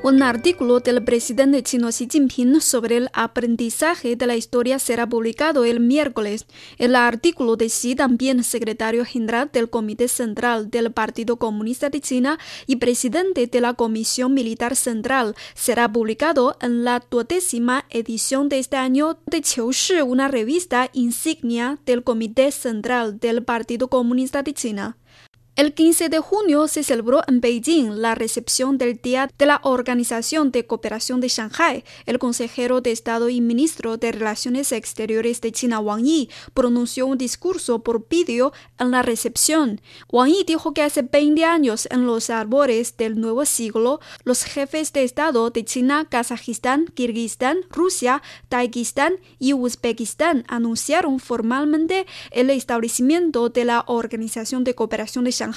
Un artículo del presidente chino Xi Jinping sobre el aprendizaje de la historia será publicado el miércoles. El artículo de Xi, también secretario general del Comité Central del Partido Comunista de China y presidente de la Comisión Militar Central, será publicado en la duodécima edición de este año de Qiushi, una revista insignia del Comité Central del Partido Comunista de China. El 15 de junio se celebró en Beijing la recepción del Día de la Organización de Cooperación de Shanghai. El consejero de Estado y ministro de Relaciones Exteriores de China, Wang Yi, pronunció un discurso por vídeo en la recepción. Wang Yi dijo que hace 20 años, en los árboles del nuevo siglo, los jefes de Estado de China, Kazajistán, Kirguistán, Rusia, Tayikistán y Uzbekistán anunciaron formalmente el establecimiento de la Organización de Cooperación de Shanghai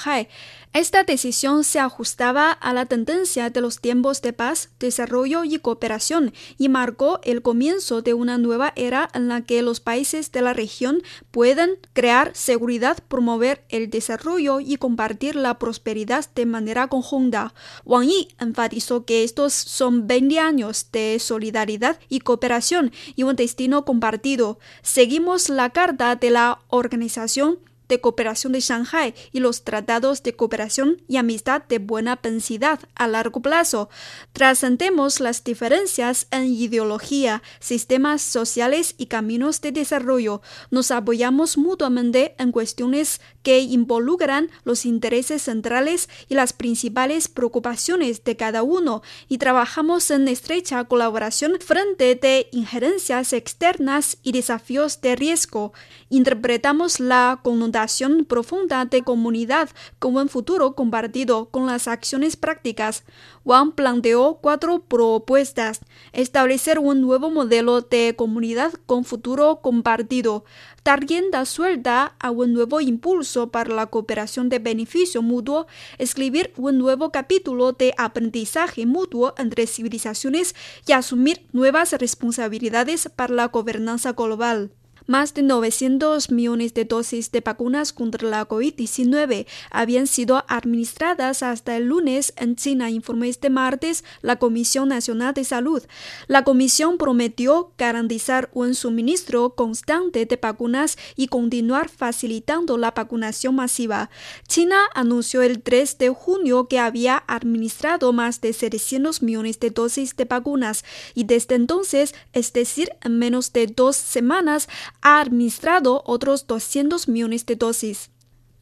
Esta decisión se ajustaba a la tendencia de los tiempos de paz, desarrollo y cooperación y marcó el comienzo de una nueva era en la que los países de la región pueden crear seguridad, promover el desarrollo y compartir la prosperidad de manera conjunta. Wang Yi enfatizó que estos son 20 años de solidaridad y cooperación y un destino compartido. Seguimos la carta de la organización de cooperación de Shanghai y los tratados de cooperación y amistad de buena pensidad a largo plazo. Trascendemos las diferencias en ideología, sistemas sociales y caminos de desarrollo. Nos apoyamos mutuamente en cuestiones que involucran los intereses centrales y las principales preocupaciones de cada uno y trabajamos en estrecha colaboración frente de injerencias externas y desafíos de riesgo. Interpretamos la connotación profunda de comunidad como un futuro compartido con las acciones prácticas. Wang planteó cuatro propuestas. Establecer un nuevo modelo de comunidad con futuro compartido. Dar rienda suelta a un nuevo impulso para la cooperación de beneficio mutuo. Escribir un nuevo capítulo de aprendizaje mutuo entre civilizaciones y asumir nuevas responsabilidades para la gobernanza global. Más de 900 millones de dosis de vacunas contra la COVID-19 habían sido administradas hasta el lunes en China, informó este martes la Comisión Nacional de Salud. La comisión prometió garantizar un suministro constante de vacunas y continuar facilitando la vacunación masiva. China anunció el 3 de junio que había administrado más de 700 millones de dosis de vacunas y desde entonces, es decir, en menos de dos semanas, ha administrado otros 200 millones de dosis.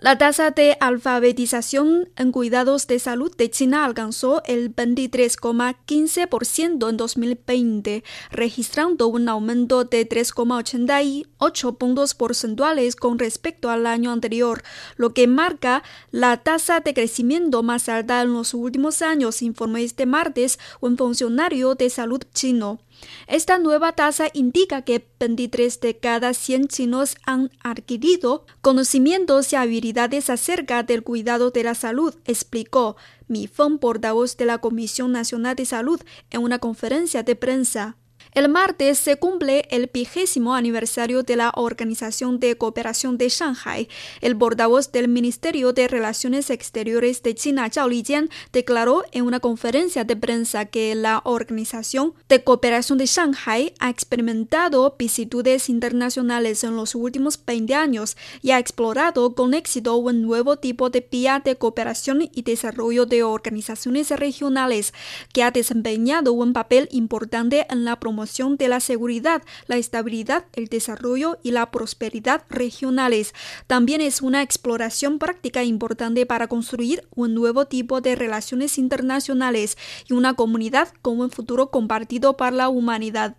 La tasa de alfabetización en cuidados de salud de China alcanzó el 23,15% en 2020, registrando un aumento de 3,88 puntos porcentuales con respecto al año anterior, lo que marca la tasa de crecimiento más alta en los últimos años, informó este martes un funcionario de salud chino. Esta nueva tasa indica que 23 de cada 100 chinos han adquirido conocimientos y habilidades acerca del cuidado de la salud, explicó Mi Feng, portavoz de la Comisión Nacional de Salud, en una conferencia de prensa. El martes se cumple el vigésimo aniversario de la Organización de Cooperación de Shanghai. El portavoz del Ministerio de Relaciones Exteriores de China, Zhao Lijian, declaró en una conferencia de prensa que la Organización de Cooperación de Shanghai ha experimentado vicisitudes internacionales en los últimos 20 años y ha explorado con éxito un nuevo tipo de vía de cooperación y desarrollo de organizaciones regionales que ha desempeñado un papel importante en la promoción de la seguridad, la estabilidad, el desarrollo y la prosperidad regionales. También es una exploración práctica importante para construir un nuevo tipo de relaciones internacionales y una comunidad con un futuro compartido para la humanidad.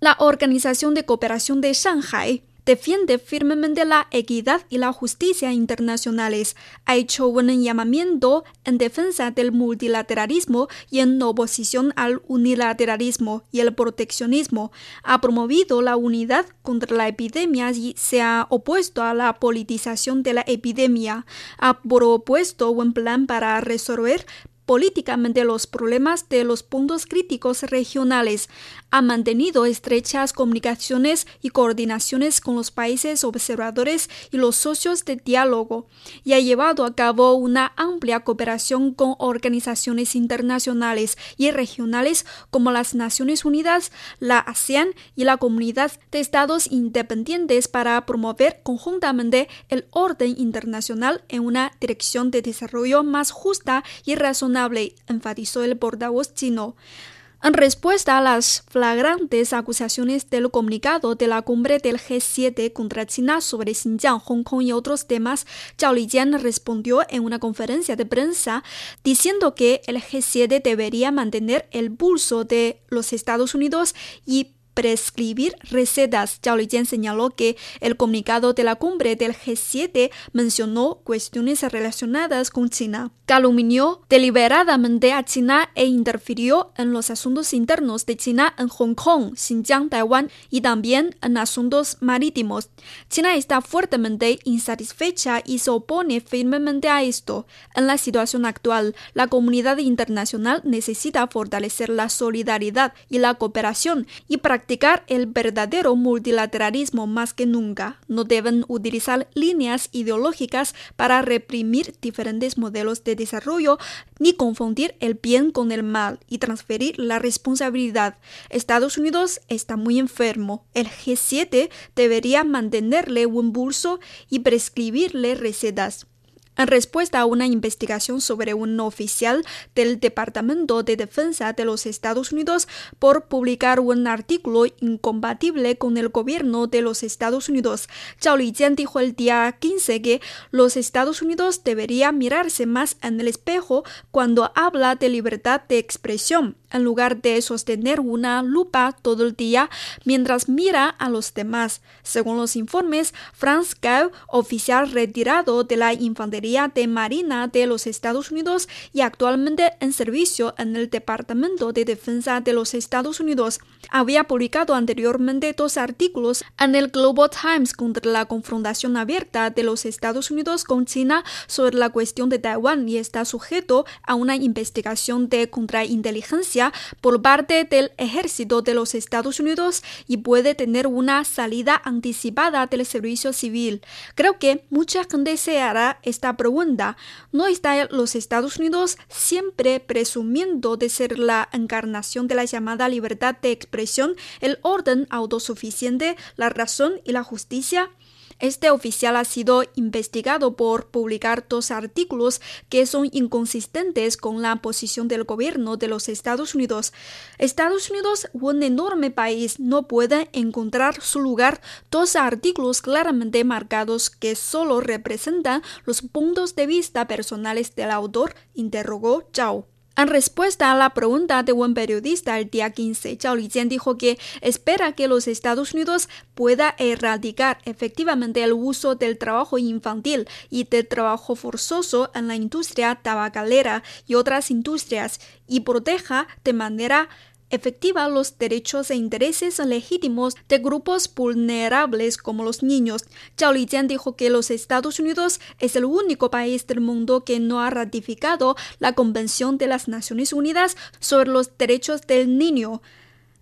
La Organización de Cooperación de Shanghai defiende firmemente la equidad y la justicia internacionales, ha hecho un llamamiento en defensa del multilateralismo y en oposición al unilateralismo y el proteccionismo, ha promovido la unidad contra la epidemia y se ha opuesto a la politización de la epidemia, ha propuesto un plan para resolver políticamente los problemas de los puntos críticos regionales, ha mantenido estrechas comunicaciones y coordinaciones con los países observadores y los socios de diálogo y ha llevado a cabo una amplia cooperación con organizaciones internacionales y regionales como las Naciones Unidas, la ASEAN y la Comunidad de Estados Independientes para promover conjuntamente el orden internacional en una dirección de desarrollo más justa y razonable, enfatizó el portavoz chino. En respuesta a las flagrantes acusaciones del comunicado de la cumbre del G7 contra China sobre Xinjiang, Hong Kong y otros temas, Zhao Lijian respondió en una conferencia de prensa diciendo que el G7 debería mantener el pulso de los Estados Unidos y prescribir recetas. Zhao Lijian señaló que el comunicado de la cumbre del G7 mencionó cuestiones relacionadas con China, calumnió deliberadamente a China e interfirió en los asuntos internos de China en Hong Kong, Xinjiang, Taiwán y también en asuntos marítimos. China está fuertemente insatisfecha y se opone firmemente a esto. En la situación actual, la comunidad internacional necesita fortalecer la solidaridad y la cooperación y practicar practicar el verdadero multilateralismo más que nunca. No deben utilizar líneas ideológicas para reprimir diferentes modelos de desarrollo ni confundir el bien con el mal y transferir la responsabilidad. Estados Unidos está muy enfermo. El G7 debería mantenerle un pulso y prescribirle recetas. En respuesta a una investigación sobre un oficial del Departamento de Defensa de los Estados Unidos por publicar un artículo incompatible con el gobierno de los Estados Unidos, Zhao Lijian dijo el día 15 que los Estados Unidos deberían mirarse más en el espejo cuando habla de libertad de expresión en lugar de sostener una lupa todo el día mientras mira a los demás. Según los informes, Franz Gau, oficial retirado de la Infantería de Marina de los Estados Unidos y actualmente en servicio en el Departamento de Defensa de los Estados Unidos, había publicado anteriormente dos artículos en el Global Times contra la confrontación abierta de los Estados Unidos con China sobre la cuestión de Taiwán y está sujeto a una investigación de contrainteligencia por parte del ejército de los Estados Unidos y puede tener una salida anticipada del servicio civil. Creo que mucha gente se hará esta pregunta. ¿No está los Estados Unidos siempre presumiendo de ser la encarnación de la llamada libertad de expresión, el orden autosuficiente, la razón y la justicia? Este oficial ha sido investigado por publicar dos artículos que son inconsistentes con la posición del gobierno de los Estados Unidos. Estados Unidos, un enorme país, no puede encontrar su lugar dos artículos claramente marcados que solo representan los puntos de vista personales del autor, interrogó Zhao. En respuesta a la pregunta de un periodista el día 15, Zhao Lijian dijo que espera que los Estados Unidos pueda erradicar efectivamente el uso del trabajo infantil y del trabajo forzoso en la industria tabacalera y otras industrias y proteja de manera efectiva los derechos e intereses legítimos de grupos vulnerables como los niños. Zhao Lijian dijo que los Estados Unidos es el único país del mundo que no ha ratificado la Convención de las Naciones Unidas sobre los Derechos del Niño.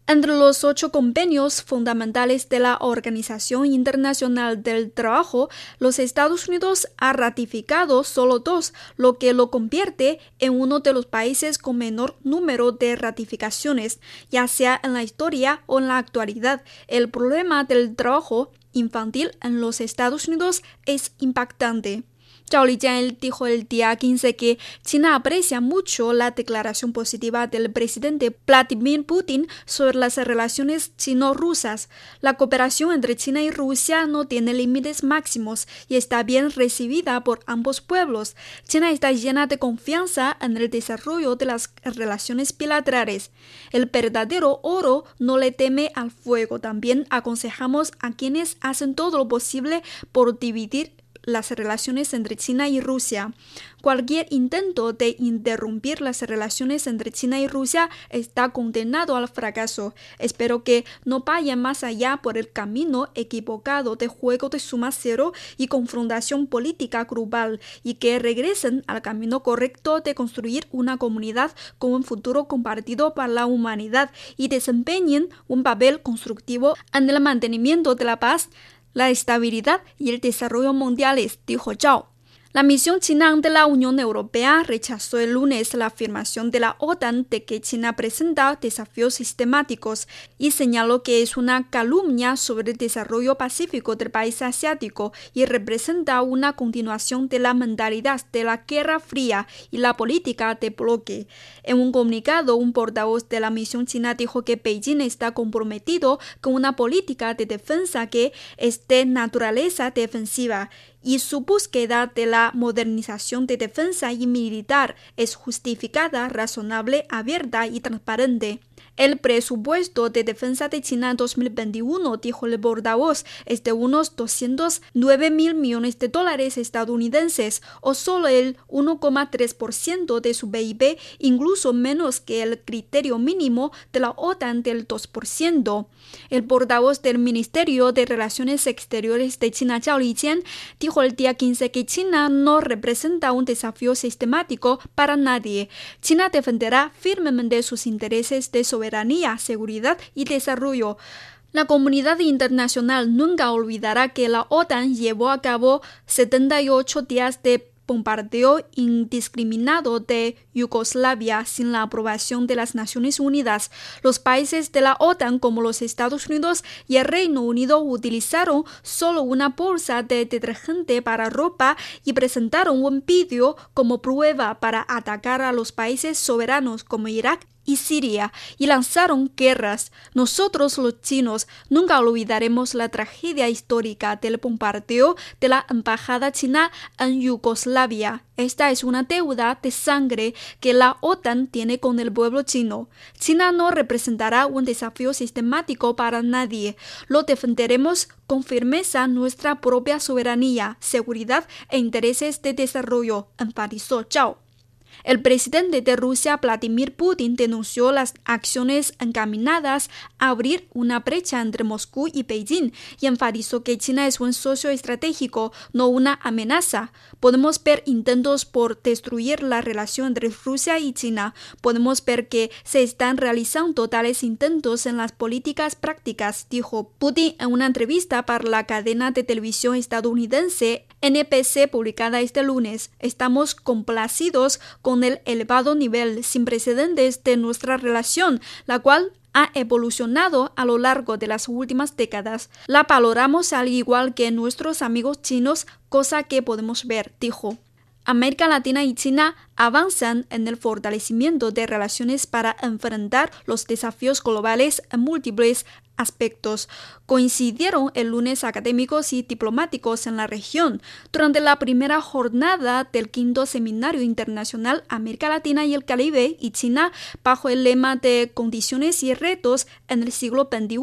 Entre los ocho convenios fundamentales de la Organización Internacional del Trabajo, los Estados Unidos ha ratificado solo dos, lo que lo convierte en uno de los países con menor número de ratificaciones, ya sea en la historia o en la actualidad. El problema del trabajo infantil en los Estados Unidos es impactante. Zhao dijo el día 15 que China aprecia mucho la declaración positiva del presidente Vladimir Putin sobre las relaciones chino-rusas. La cooperación entre China y Rusia no tiene límites máximos y está bien recibida por ambos pueblos. China está llena de confianza en el desarrollo de las relaciones bilaterales. El verdadero oro no le teme al fuego. También aconsejamos a quienes hacen todo lo posible por dividir las relaciones entre China y Rusia. Cualquier intento de interrumpir las relaciones entre China y Rusia está condenado al fracaso. Espero que no vayan más allá por el camino equivocado de juego de suma cero y confrontación política global y que regresen al camino correcto de construir una comunidad con un futuro compartido para la humanidad y desempeñen un papel constructivo en el mantenimiento de la paz, la estabilidad y el desarrollo mundiales, dijo Zhao. La misión china de la Unión Europea rechazó el lunes la afirmación de la OTAN de que China presenta desafíos sistemáticos y señaló que es una calumnia sobre el desarrollo pacífico del país asiático y representa una continuación de la mentalidad de la Guerra Fría y la política de bloque. En un comunicado, un portavoz de la misión china dijo que Beijing está comprometido con una política de defensa que es de naturaleza defensiva y su búsqueda de la modernización de defensa y militar es justificada, razonable, abierta y transparente. El presupuesto de defensa de China 2021, dijo el portavoz, es de unos 209 mil millones de dólares estadounidenses, o solo el 1,3% de su PIB, incluso menos que el criterio mínimo de la OTAN del 2%. El portavoz del Ministerio de Relaciones Exteriores de China, Zhao Lijian, dijo el día 15 que China no representa un desafío sistemático para nadie. China defenderá firmemente sus intereses de soberanía seguridad y desarrollo. La comunidad internacional nunca olvidará que la OTAN llevó a cabo 78 días de bombardeo indiscriminado de Yugoslavia sin la aprobación de las Naciones Unidas. Los países de la OTAN como los Estados Unidos y el Reino Unido utilizaron solo una bolsa de detergente para ropa y presentaron un vídeo como prueba para atacar a los países soberanos como Irak y Siria y lanzaron guerras. Nosotros los chinos nunca olvidaremos la tragedia histórica del bombardeo de la embajada china en Yugoslavia. Esta es una deuda de sangre que la OTAN tiene con el pueblo chino. China no representará un desafío sistemático para nadie. Lo defenderemos con firmeza nuestra propia soberanía, seguridad e intereses de desarrollo, enfatizó Chao. El presidente de Rusia, Vladimir Putin, denunció las acciones encaminadas a abrir una brecha entre Moscú y Beijing y enfatizó que China es un socio estratégico, no una amenaza. Podemos ver intentos por destruir la relación entre Rusia y China. Podemos ver que se están realizando tales intentos en las políticas prácticas, dijo Putin en una entrevista para la cadena de televisión estadounidense NPC publicada este lunes. Estamos complacidos con el elevado nivel sin precedentes de nuestra relación, la cual ha evolucionado a lo largo de las últimas décadas. La valoramos al igual que nuestros amigos chinos, cosa que podemos ver, dijo. América Latina y China avanzan en el fortalecimiento de relaciones para enfrentar los desafíos globales múltiples aspectos coincidieron el lunes académicos y diplomáticos en la región durante la primera jornada del quinto Seminario Internacional América Latina y el Caribe y China bajo el lema de condiciones y retos en el siglo XXI.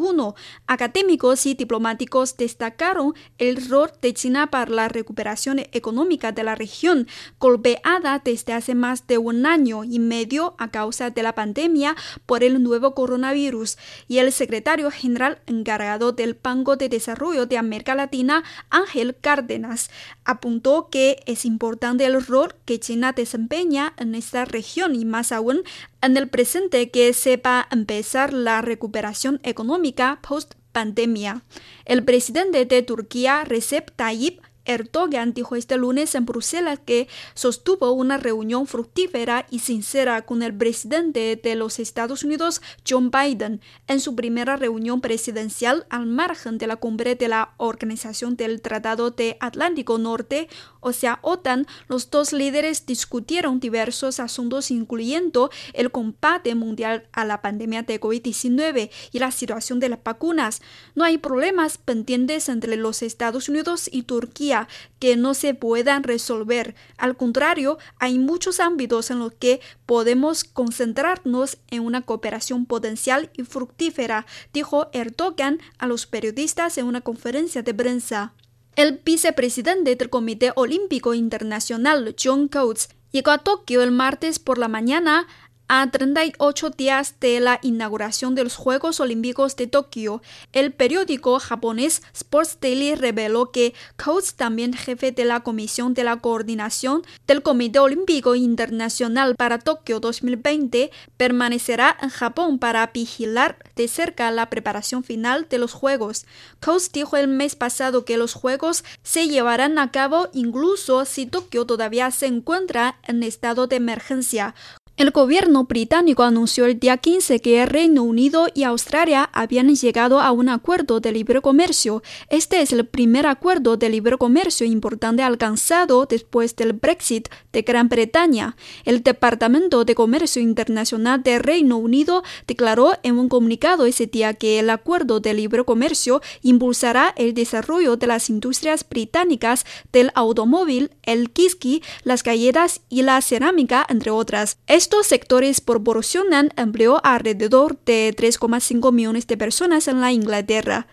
Académicos y diplomáticos destacaron el rol de China para la recuperación económica de la región, golpeada desde hace más de un año y medio a causa de la pandemia por el nuevo coronavirus, y el secretario general encargado del Banco de Desarrollo de América Latina, Ángel Cárdenas, apuntó que es importante el rol que China desempeña en esta región y más aún en el presente que sepa empezar la recuperación económica post pandemia. El presidente de Turquía, Recep Tayyip Erdogan dijo este lunes en Bruselas que sostuvo una reunión fructífera y sincera con el presidente de los Estados Unidos, John Biden, en su primera reunión presidencial al margen de la cumbre de la Organización del Tratado de Atlántico Norte, o sea, OTAN. Los dos líderes discutieron diversos asuntos, incluyendo el combate mundial a la pandemia de COVID-19 y la situación de las vacunas. No hay problemas pendientes entre los Estados Unidos y Turquía que no se puedan resolver. Al contrario, hay muchos ámbitos en los que podemos concentrarnos en una cooperación potencial y fructífera, dijo Erdogan a los periodistas en una conferencia de prensa. El vicepresidente del Comité Olímpico Internacional, John Coates, llegó a Tokio el martes por la mañana a 38 días de la inauguración de los Juegos Olímpicos de Tokio, el periódico japonés Sports Daily reveló que Coates, también jefe de la Comisión de la Coordinación del Comité Olímpico Internacional para Tokio 2020, permanecerá en Japón para vigilar de cerca la preparación final de los Juegos. Coates dijo el mes pasado que los Juegos se llevarán a cabo incluso si Tokio todavía se encuentra en estado de emergencia. El gobierno británico anunció el día 15 que el Reino Unido y Australia habían llegado a un acuerdo de libre comercio. Este es el primer acuerdo de libre comercio importante alcanzado después del Brexit de Gran Bretaña. El Departamento de Comercio Internacional del Reino Unido declaró en un comunicado ese día que el acuerdo de libre comercio impulsará el desarrollo de las industrias británicas del automóvil, el whisky, las galletas y la cerámica, entre otras. Estos sectores proporcionan empleo a alrededor de 3,5 millones de personas en la Inglaterra.